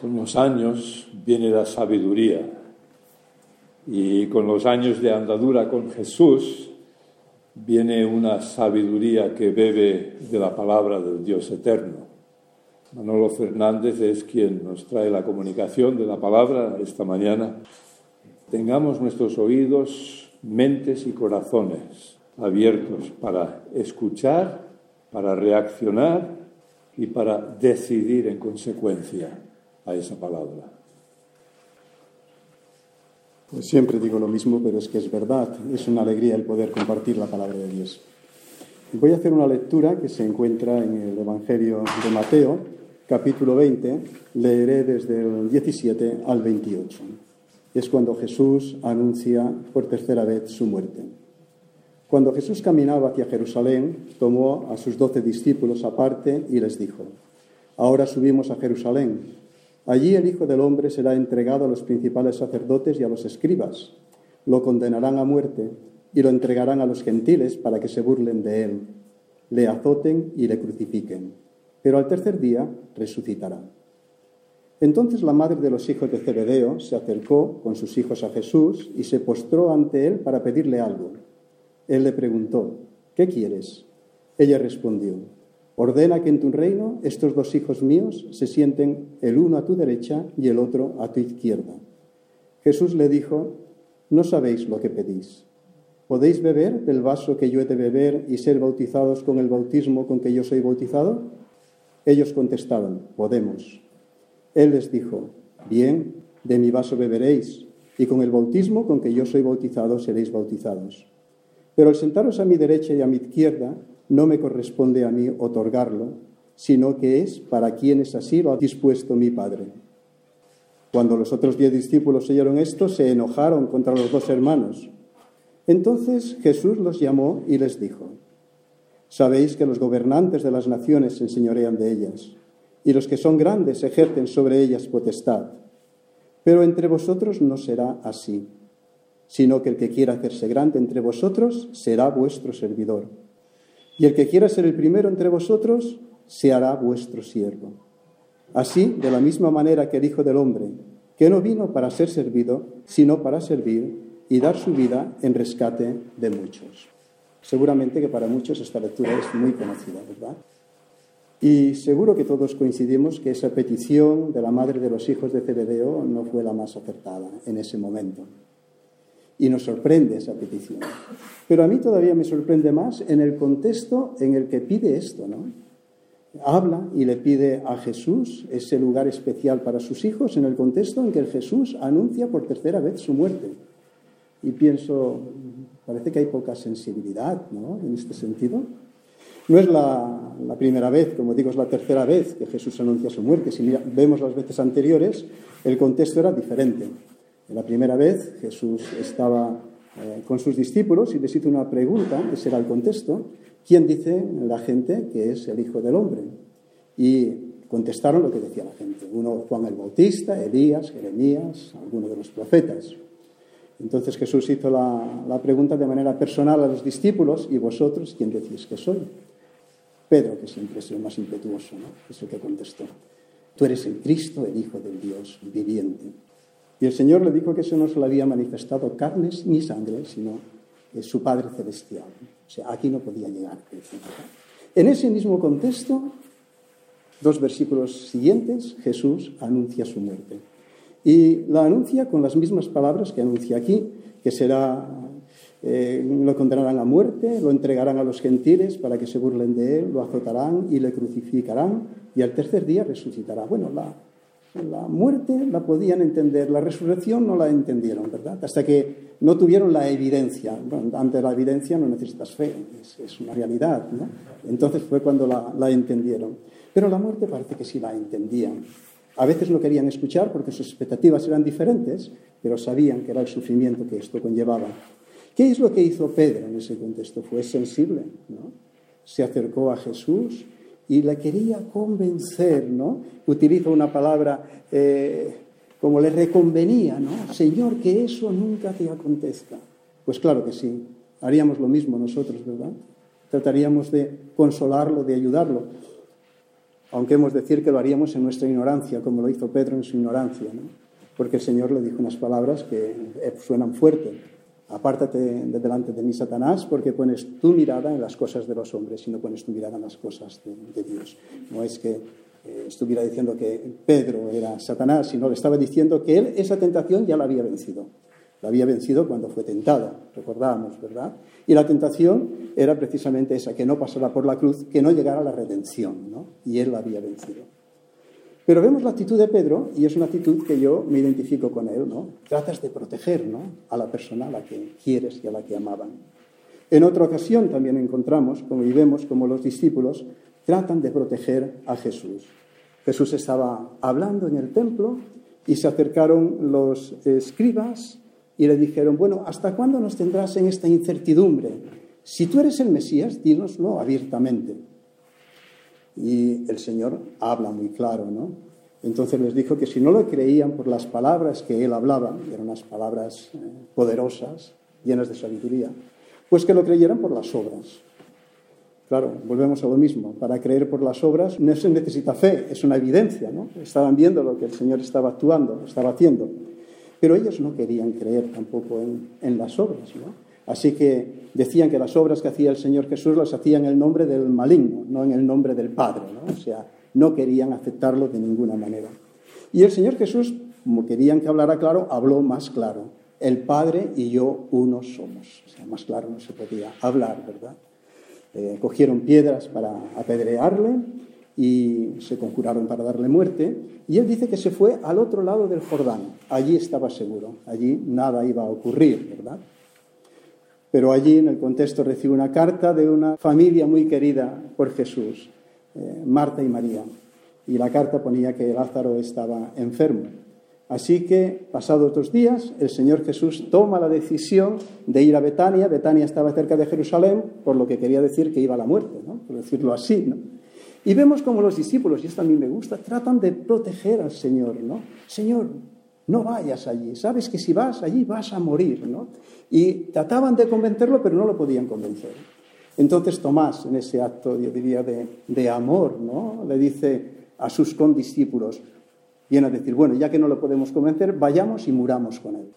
Con los años viene la sabiduría y con los años de andadura con Jesús viene una sabiduría que bebe de la palabra del Dios eterno. Manolo Fernández es quien nos trae la comunicación de la palabra esta mañana. Tengamos nuestros oídos, mentes y corazones abiertos para escuchar, para reaccionar y para decidir en consecuencia a esa palabra. Pues siempre digo lo mismo, pero es que es verdad. Es una alegría el poder compartir la palabra de Dios. Voy a hacer una lectura que se encuentra en el Evangelio de Mateo, capítulo 20. Leeré desde el 17 al 28. Es cuando Jesús anuncia por tercera vez su muerte. Cuando Jesús caminaba hacia Jerusalén, tomó a sus doce discípulos aparte y les dijo, Ahora subimos a Jerusalén Allí el Hijo del Hombre será entregado a los principales sacerdotes y a los escribas. Lo condenarán a muerte y lo entregarán a los gentiles para que se burlen de él, le azoten y le crucifiquen. Pero al tercer día resucitará. Entonces la madre de los hijos de Zebedeo se acercó con sus hijos a Jesús y se postró ante él para pedirle algo. Él le preguntó, ¿qué quieres? Ella respondió, Ordena que en tu reino estos dos hijos míos se sienten el uno a tu derecha y el otro a tu izquierda. Jesús le dijo, no sabéis lo que pedís. ¿Podéis beber del vaso que yo he de beber y ser bautizados con el bautismo con que yo soy bautizado? Ellos contestaron, podemos. Él les dijo, bien, de mi vaso beberéis, y con el bautismo con que yo soy bautizado seréis bautizados. Pero al sentaros a mi derecha y a mi izquierda, no me corresponde a mí otorgarlo, sino que es para quienes así lo ha dispuesto mi Padre. Cuando los otros diez discípulos oyeron esto, se enojaron contra los dos hermanos. Entonces Jesús los llamó y les dijo, Sabéis que los gobernantes de las naciones se enseñorean de ellas, y los que son grandes ejercen sobre ellas potestad. Pero entre vosotros no será así, sino que el que quiera hacerse grande entre vosotros será vuestro servidor y el que quiera ser el primero entre vosotros se hará vuestro siervo. Así, de la misma manera que el Hijo del Hombre, que no vino para ser servido, sino para servir y dar su vida en rescate de muchos. Seguramente que para muchos esta lectura es muy conocida, ¿verdad? Y seguro que todos coincidimos que esa petición de la madre de los hijos de Zebedeo no fue la más acertada en ese momento. Y nos sorprende esa petición. Pero a mí todavía me sorprende más en el contexto en el que pide esto, ¿no? Habla y le pide a Jesús ese lugar especial para sus hijos en el contexto en que Jesús anuncia por tercera vez su muerte. Y pienso, parece que hay poca sensibilidad ¿no? en este sentido. No es la, la, primera vez, como digo, es la tercera vez que Jesús anuncia su muerte. Si vemos las veces anteriores, el contexto era diferente. La primera vez Jesús estaba eh, con sus discípulos y les hizo una pregunta, ese era el contexto, ¿quién dice la gente que es el Hijo del Hombre? Y contestaron lo que decía la gente. Uno Juan el Bautista, Elías, Jeremías, alguno de los profetas. Entonces Jesús hizo la, la, pregunta de manera personal a los discípulos, ¿y vosotros quién decís que soy? Pedro, que siempre es el más impetuoso, ¿no? es el que contestó. Tú eres el Cristo, el Hijo del Dios viviente. Y el Señor le dijo que eso no se le había manifestado carnes ni sangre, sino su Padre Celestial. O sea, aquí no podía llegar. En ese mismo contexto, dos versículos siguientes, Jesús anuncia su muerte. Y la anuncia con las mismas palabras que anuncia aquí, que será, eh, lo condenarán a muerte, lo entregarán a los gentiles para que se burlen de él, lo azotarán y le crucificarán, y al tercer día resucitará. Bueno, la, la muerte la podían entender, la resurrección no la entendieron, ¿verdad? Hasta que no tuvieron la evidencia. ante la evidencia no necesitas fe, es, una realidad, ¿no? Entonces fue cuando la, entendieron. Pero la muerte parece que sí la entendían. A veces no querían escuchar porque sus expectativas eran diferentes, pero sabían que era el sufrimiento que esto conllevaba. ¿Qué es lo que hizo Pedro en ese contexto? Fue sensible, ¿no? Se acercó a Jesús, y la quería convencer, ¿no? Utiliza una palabra eh, como le reconvenía, ¿no? Señor, que eso nunca te acontezca. Pues claro que sí, haríamos lo mismo nosotros, ¿verdad? Trataríamos de consolarlo, de ayudarlo. aunque hemos de decir que lo haríamos en nuestra ignorancia, como lo hizo Pedro en su ignorancia, ¿no? porque el Señor le dijo unas palabras que eh, suenan fuerte. Apártate de delante de mí, Satanás, porque pones tu mirada en las cosas de los hombres y no pones tu mirada en las cosas de, Dios. No es que eh, estuviera diciendo que Pedro era Satanás, sino le estaba diciendo que él esa tentación ya la había vencido. La había vencido cuando fue tentado, recordábamos, ¿verdad? Y la tentación era precisamente esa, que no pasara por la cruz, que no llegara a la redención, ¿no? Y él la había vencido. Pero vemos la actitud de Pedro y es una actitud que yo me identifico con él, ¿no? Tratas de proteger, ¿no? A la persona a la que quieres y a la que amaban. En otra ocasión también encontramos, como y vemos, como los discípulos tratan de proteger a Jesús. Jesús estaba hablando en el templo y se acercaron los escribas y le dijeron, bueno, ¿hasta cuándo nos tendrás en esta incertidumbre? Si tú eres el Mesías, dínoslo abiertamente. Y el Señor habla muy claro, ¿no? Entonces les dijo que si no lo creían por las palabras que él hablaba, eran unas palabras eh, poderosas, llenas de sabiduría, pues que lo creyeran por las obras. Claro, volvemos a lo mismo. Para creer por las obras no se necesita fe, es una evidencia, ¿no? Estaban viendo lo que el Señor estaba actuando, estaba haciendo. Pero ellos no querían creer tampoco en, las obras, ¿no? Así que decían que las obras que hacía el Señor Jesús las hacía en el nombre del maligno, no en el nombre del Padre, ¿no? O sea, no querían aceptarlo de ninguna manera. Y el Señor Jesús, como querían que hablara claro, habló más claro. El Padre y yo uno somos. O sea, más claro no se podía hablar, ¿verdad? Eh, cogieron piedras para apedrearle y se conjuraron para darle muerte. Y él dice que se fue al otro lado del Jordán. Allí estaba seguro, allí nada iba a ocurrir, ¿verdad? Pero allí en el contexto recibe una carta de una familia muy querida por Jesús, eh, Marta y María. Y la carta ponía que Lázaro estaba enfermo. Así que, pasados dos días, el Señor Jesús toma la decisión de ir a Betania. Betania estaba cerca de Jerusalén, por lo que quería decir que iba a la muerte, ¿no? por decirlo así. Y vemos como los discípulos, y esto a mí me gusta, tratan de proteger al Señor, ¿no? Señor, no vayas allí, sabes que si vas allí vas a morir, ¿no? Y trataban de convencerlo, pero no lo podían convencer. Entonces Tomás, en ese acto, yo diría, de, de amor, ¿no? Le dice a sus condiscípulos, viene a decir, bueno, ya que no lo podemos convencer, vayamos y muramos con él.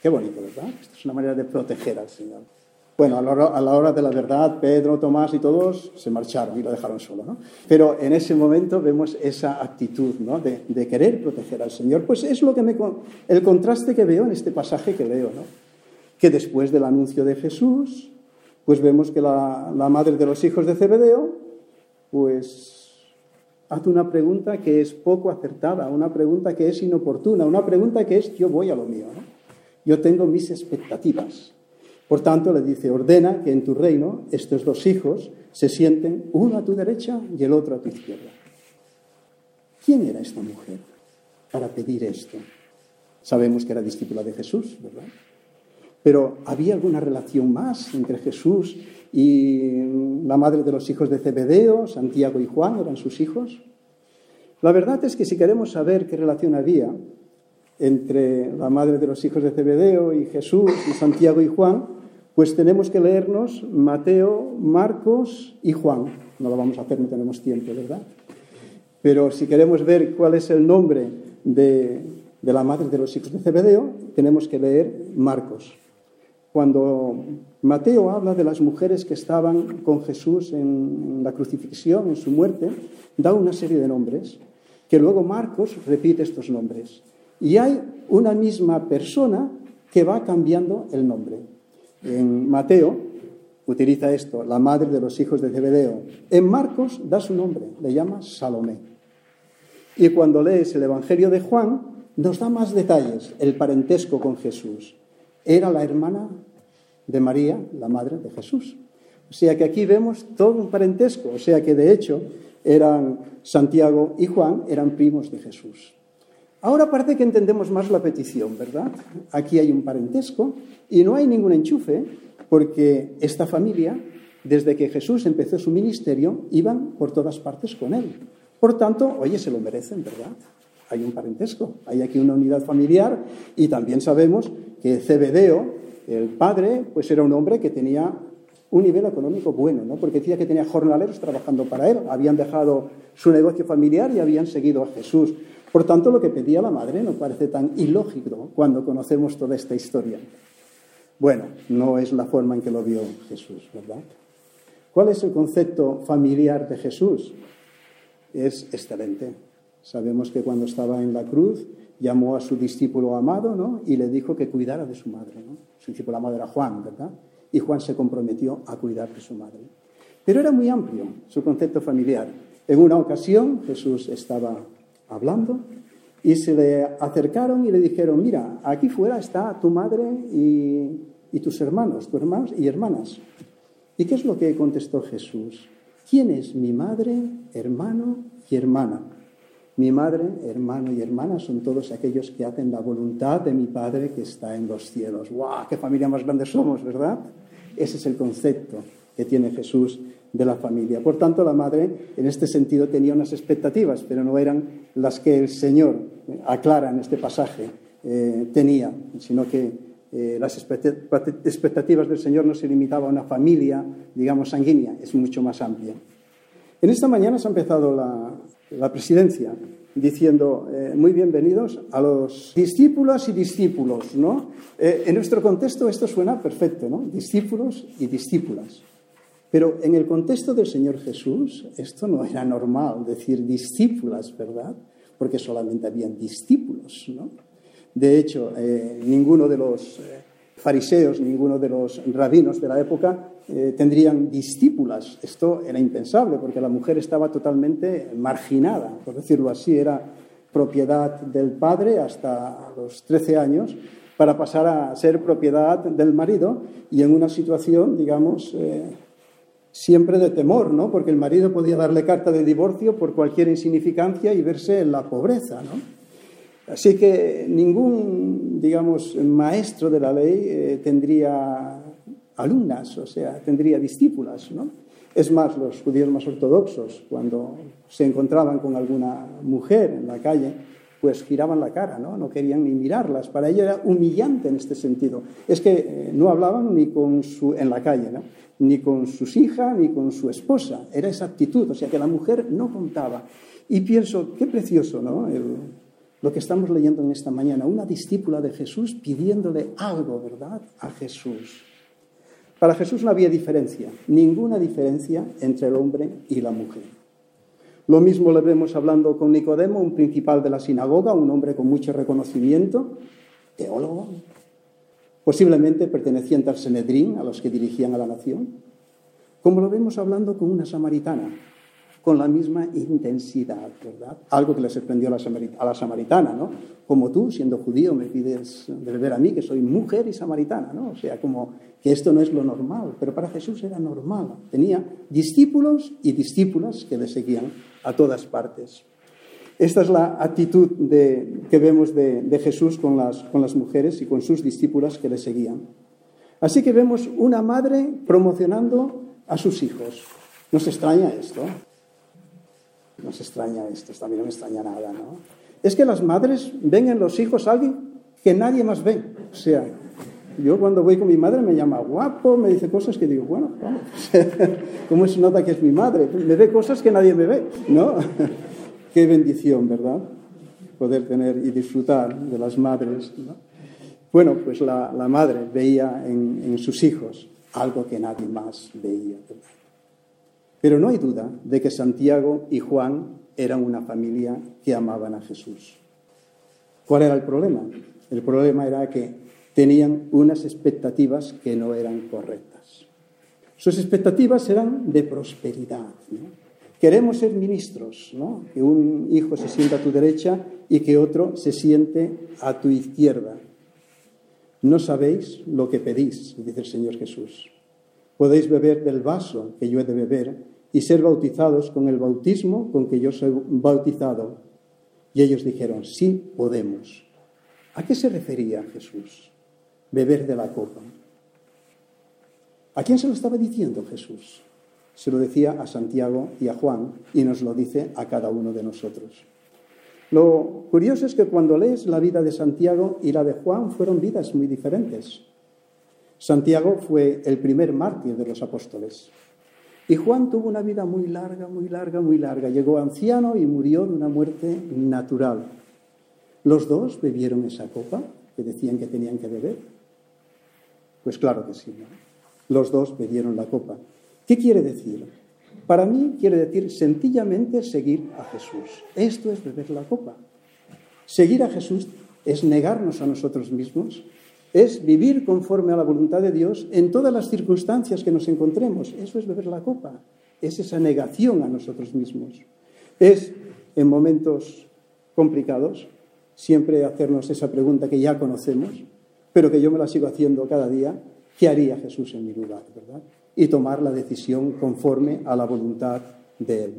Qué bonito, ¿verdad? Esta es una manera de proteger al Señor. Bueno, a la, hora, de la verdad, Pedro, Tomás y todos se marcharon y lo dejaron solo, ¿no? Pero en ese momento vemos esa actitud, ¿no? De, querer proteger al Señor. Pues es lo que me, el contraste que veo en este pasaje que leo, ¿no? Que después del anuncio de Jesús, pues vemos que la, madre de los hijos de Zebedeo, pues hace una pregunta que es poco acertada, una pregunta que es inoportuna, una pregunta que es yo voy a lo mío, ¿no? Yo tengo mis expectativas. Por tanto, le dice, ordena que en tu reino estos dos hijos se sienten uno a tu derecha y el otro a tu izquierda. ¿Quién era esta mujer para pedir esto? Sabemos que era discípula de Jesús, ¿verdad? Pero ¿había alguna relación más entre Jesús y la madre de los hijos de Zebedeo, Santiago y Juan, eran sus hijos? La verdad es que si queremos saber qué relación había entre la madre de los hijos de Zebedeo y Jesús y Santiago y Juan, pues tenemos que leernos Mateo, Marcos y Juan. No lo vamos a hacer, no tenemos tiempo, ¿verdad? Pero si queremos ver cuál es el nombre de, la madre de los hijos de Zebedeo, tenemos que leer Marcos. Cuando Mateo habla de las mujeres que estaban con Jesús en la crucifixión, en su muerte, da una serie de nombres, que luego Marcos repite estos nombres. Y hay una misma persona que va cambiando el nombre. En Mateo utiliza esto, la madre de los hijos de Zebedeo. En Marcos da su nombre, le llama Salomé. Y cuando lees el Evangelio de Juan, nos da más detalles, el parentesco con Jesús. Era la hermana de María, la madre de Jesús. O sea que aquí vemos todo un parentesco, o sea que de hecho eran Santiago y Juan, eran primos de Jesús. Ahora parece que entendemos más la petición, ¿verdad? Aquí hay un parentesco y no hay ningún enchufe porque esta familia, desde que Jesús empezó su ministerio, iban por todas partes con él. Por tanto, oye, se lo merecen, ¿verdad? Hay un parentesco, hay aquí una unidad familiar y también sabemos que Cebedeo, el padre, pues era un hombre que tenía un nivel económico bueno, ¿no? porque decía que tenía jornaleros trabajando para él, habían dejado su negocio familiar y habían seguido a Jesús. Por tanto, lo que pedía la madre no parece tan ilógico cuando conocemos toda esta historia. Bueno, no es la forma en que lo vio Jesús, ¿verdad? ¿Cuál es el concepto familiar de Jesús? Es excelente. Sabemos que cuando estaba en la cruz llamó a su discípulo amado ¿no? y le dijo que cuidara de su madre. ¿no? Su discípulo amado era Juan, ¿verdad? Y Juan se comprometió a cuidar de su madre. Pero era muy amplio su concepto familiar. En una ocasión Jesús estaba hablando y se le acercaron y le dijeron, mira, aquí fuera está tu madre y, tus hermanos, tus hermanos y hermanas. ¿Y qué es lo que contestó Jesús? ¿Quién es mi madre, hermano y hermana? Mi madre, hermano y hermana son todos aquellos que hacen la voluntad de mi Padre que está en los cielos. ¡Guau! ¡Qué familia más grande somos, ¿verdad? Ese es el concepto que tiene Jesús de la familia. Por tanto, la madre en este sentido tenía unas expectativas, pero no eran las que el Señor eh, aclara en este pasaje eh, tenía, sino que eh, las expectativas del Señor no se limitaban a una familia, digamos, sanguínea, es mucho más amplia. En esta mañana se ha empezado la, la presidencia diciendo muy bienvenidos a los discípulos y discípulos, ¿no? En nuestro contexto esto suena perfecto, ¿no? Discípulos y discípulas. Pero en el contexto del Señor Jesús esto no era normal decir discípulas, ¿verdad? Porque solamente habían discípulos, ¿no? De hecho, eh, ninguno de los fariseos, ninguno de los rabinos de la época eh, tendrían discípulas. Esto era impensable porque la mujer estaba totalmente marginada, por decirlo así, era propiedad del padre hasta los 13 años para pasar a ser propiedad del marido y en una situación, digamos, eh, siempre de temor, ¿no? Porque el marido podía darle carta de divorcio por cualquier insignificancia y verse en la pobreza, ¿no? Así que ningún, digamos, maestro de la ley eh, tendría alumnas, o sea, tendría discípulas, ¿no? Es más, los judíos más ortodoxos, cuando se encontraban con alguna mujer en la calle, pues giraban la cara, ¿no? No querían ni mirarlas. Para ellos era humillante en este sentido. Es que eh, no hablaban ni con su, en la calle, ¿no? Ni con sus hijas, ni con su esposa. Era esa actitud, o sea, que la mujer no contaba. Y pienso, qué precioso, ¿no? lo que estamos leyendo en esta mañana, una discípula de Jesús pidiéndole algo, ¿verdad?, a Jesús. Para Jesús no había diferencia, ninguna diferencia entre el hombre y la mujer. Lo mismo le vemos hablando con Nicodemo, un principal de la sinagoga, un hombre con mucho reconocimiento, teólogo, posiblemente perteneciente al Senedrín, a los que dirigían a la nación, como lo vemos hablando con una samaritana, con la misma intensidad, ¿verdad? Algo que le sorprendió a la, samaritana, ¿no? Como tú, siendo judío, me pides de beber a mí, que soy mujer y samaritana, ¿no? O sea, como que esto no es lo normal, pero para Jesús era normal. Tenía discípulos y discípulas que le seguían a todas partes. Esta es la actitud que vemos de, de Jesús con las, con las mujeres y con sus discípulas que le seguían. Así que vemos una madre promocionando a sus hijos. ¿Nos extraña esto? No se extraña esto, también no me extraña nada, ¿no? Es que las madres ven en los hijos a alguien que nadie más ve. O sea, yo cuando voy con mi madre me llama guapo, me dice cosas que digo, bueno, ¿cómo se nota que es mi madre? Me ve cosas que nadie me ve, ¿no? Qué bendición, ¿verdad? Poder tener y disfrutar de las madres, ¿no? Bueno, pues la, madre veía en, en, sus hijos algo que nadie más veía. Pero no hay duda de que Santiago y Juan eran una familia que amaban a Jesús. ¿Cuál era el problema? El problema era que tenían unas expectativas que no eran correctas. Sus expectativas eran de prosperidad. Queremos ser ministros, que un hijo se sienta a tu derecha y que otro se siente a tu izquierda. No sabéis lo que pedís, dice el Señor Jesús. Podéis beber del vaso que yo he de beber y ser bautizados con el bautismo con que yo soy bautizado. Y ellos dijeron, sí podemos. ¿A qué se refería Jesús? Beber de la copa. ¿A quién se lo estaba diciendo Jesús? Se lo decía a Santiago y a Juan y nos lo dice a cada uno de nosotros. Lo curioso es que cuando lees la vida de Santiago y la de Juan fueron vidas muy diferentes. Santiago fue el primer mártir de los apóstoles. Y Juan tuvo una vida muy larga, muy larga, muy larga. Llegó anciano y murió de una muerte natural. ¿Los dos bebieron esa copa que decían que tenían que beber? Pues claro que sí. Los dos bebieron la copa. ¿Qué quiere decir? Para mí quiere decir sencillamente seguir a Jesús. Esto es beber la copa. Seguir a Jesús es negarnos a nosotros mismos, es vivir conforme a la voluntad de Dios en todas las circunstancias que nos encontremos. Eso es beber la copa, es esa negación a nosotros mismos. Es, en momentos complicados, siempre hacernos esa pregunta que ya conocemos, pero que yo me la sigo haciendo cada día, ¿qué haría Jesús en mi lugar? ¿verdad? Y tomar la decisión conforme a la voluntad de Él.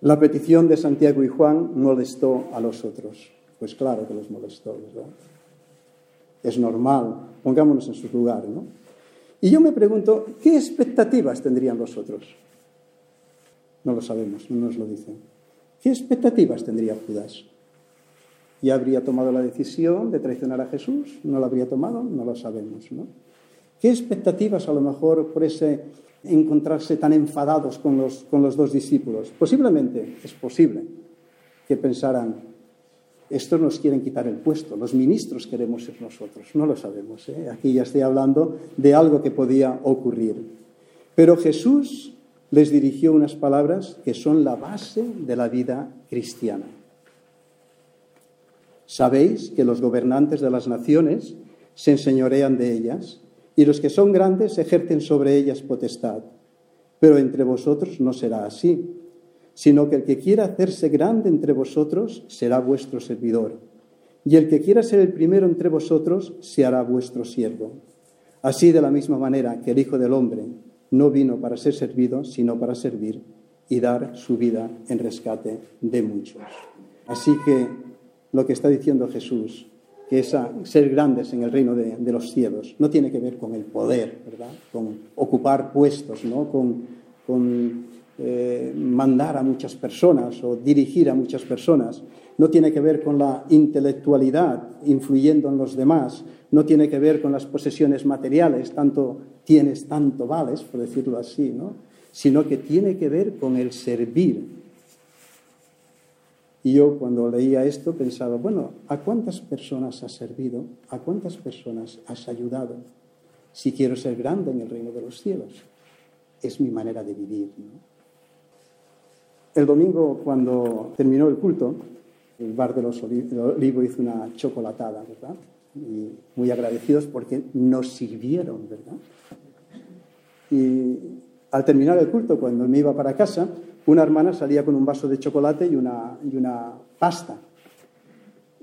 La petición de Santiago y Juan molestó a los otros. Pues claro que los molestó, es normal, pongámonos en su lugar, ¿no? Y yo me pregunto, ¿qué expectativas tendrían los otros? No lo sabemos, no nos lo dicen. ¿Qué expectativas tendría Judas? ¿Ya habría tomado la decisión de traicionar a Jesús? ¿No la habría tomado? No lo sabemos, ¿no? ¿Qué expectativas a lo mejor por ese encontrarse tan enfadados con los, con los dos discípulos? Posiblemente, es posible que pensaran, estos nos quieren quitar el puesto, los ministros queremos ser nosotros, no lo sabemos. ¿eh? Aquí ya estoy hablando de algo que podía ocurrir. Pero Jesús les dirigió unas palabras que son la base de la vida cristiana. Sabéis que los gobernantes de las naciones se enseñorean de ellas y los que son grandes ejercen sobre ellas potestad. Pero entre vosotros no será así sino que el que quiera hacerse grande entre vosotros será vuestro servidor, y el que quiera ser el primero entre vosotros se hará vuestro siervo. Así de la misma manera que el Hijo del Hombre no vino para ser servido, sino para servir y dar su vida en rescate de muchos. Así que lo que está diciendo Jesús, que es ser grandes en el reino de, los cielos, no tiene que ver con el poder, ¿verdad? Con ocupar puestos, ¿no? Con, con eh, mandar a muchas personas o dirigir a muchas personas, no tiene que ver con la intelectualidad influyendo en los demás, no tiene que ver con las posesiones materiales, tanto tienes, tanto vales, por decirlo así, ¿no? sino que tiene que ver con el servir. Y yo cuando leía esto pensaba, bueno, ¿a cuántas personas has servido? ¿A cuántas personas has ayudado? Si quiero ser grande en el reino de los cielos. Es mi manera de vivir. El domingo, cuando terminó el culto, el bar de los Olivos hizo una chocolatada, ¿verdad? Y muy agradecidos porque nos sirvieron, ¿verdad? Y al terminar el culto, cuando me iba para casa, una hermana salía con un vaso de chocolate y una, y una pasta.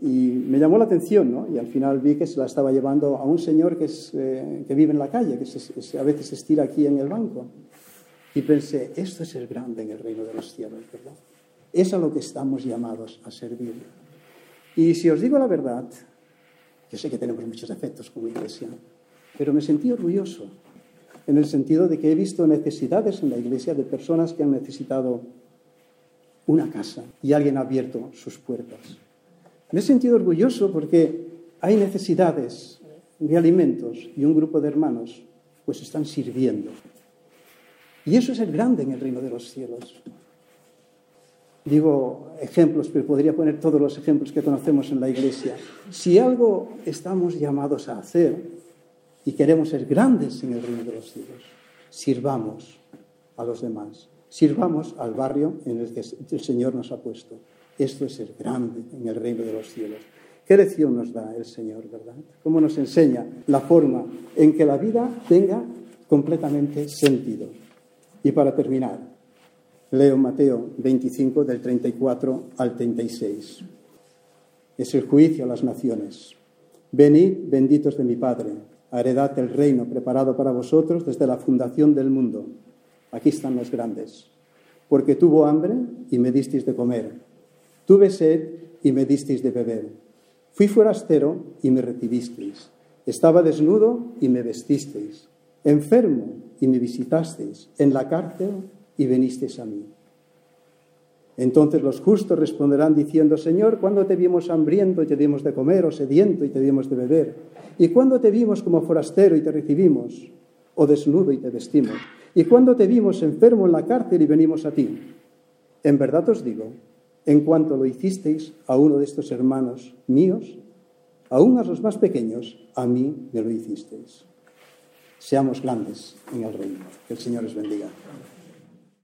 Y me llamó la atención, ¿no? Y al final vi que se la estaba llevando a un señor que, es, eh, que vive en la calle, que a veces se estira aquí en el banco. Y pensé, esto es el grande en el reino de los cielos, ¿verdad? Es a lo que estamos llamados a servir. Y si os digo la verdad, yo sé que tenemos muchos defectos como iglesia, pero me sentí orgulloso en el sentido de que he visto necesidades en la iglesia de personas que han necesitado una casa y alguien ha abierto sus puertas. Me he sentido orgulloso porque hay necesidades de alimentos y un grupo de hermanos pues están sirviendo. Y eso es el grande en el reino de los cielos. Digo ejemplos, pero podría poner todos los ejemplos que conocemos en la iglesia. Si algo estamos llamados a hacer y queremos ser grandes en el reino de los cielos, sirvamos a los demás, sirvamos al barrio en el que el Señor nos ha puesto. Esto es ser grande en el reino de los cielos. ¿Qué lección nos da el Señor, verdad? ¿Cómo nos enseña la forma en que la vida tenga completamente sentido? Y para terminar, leo Mateo 25 del 34 al 36. Es el juicio a las naciones. Venid, benditos de mi Padre, heredad el reino preparado para vosotros desde la fundación del mundo. Aquí están los grandes. Porque tuvo hambre y me disteis de comer. Tuve sed y me disteis de beber. Fui forastero y me recibisteis. Estaba desnudo y me vestisteis. Enfermo y me visitasteis, en la cárcel y venisteis a mí. Entonces los justos responderán diciendo, Señor, ¿cuándo te vimos hambriento y te dimos de comer, o sediento y te dimos de beber? ¿Y cuándo te vimos como forastero y te recibimos, o desnudo y te vestimos? ¿Y cuándo te vimos enfermo en la cárcel y venimos a ti? En verdad os digo, en cuanto lo hicisteis a uno de estos hermanos míos, aún a los más pequeños, a mí me lo hicisteis. Seamos grandes en el reino. Que el Señor os bendiga.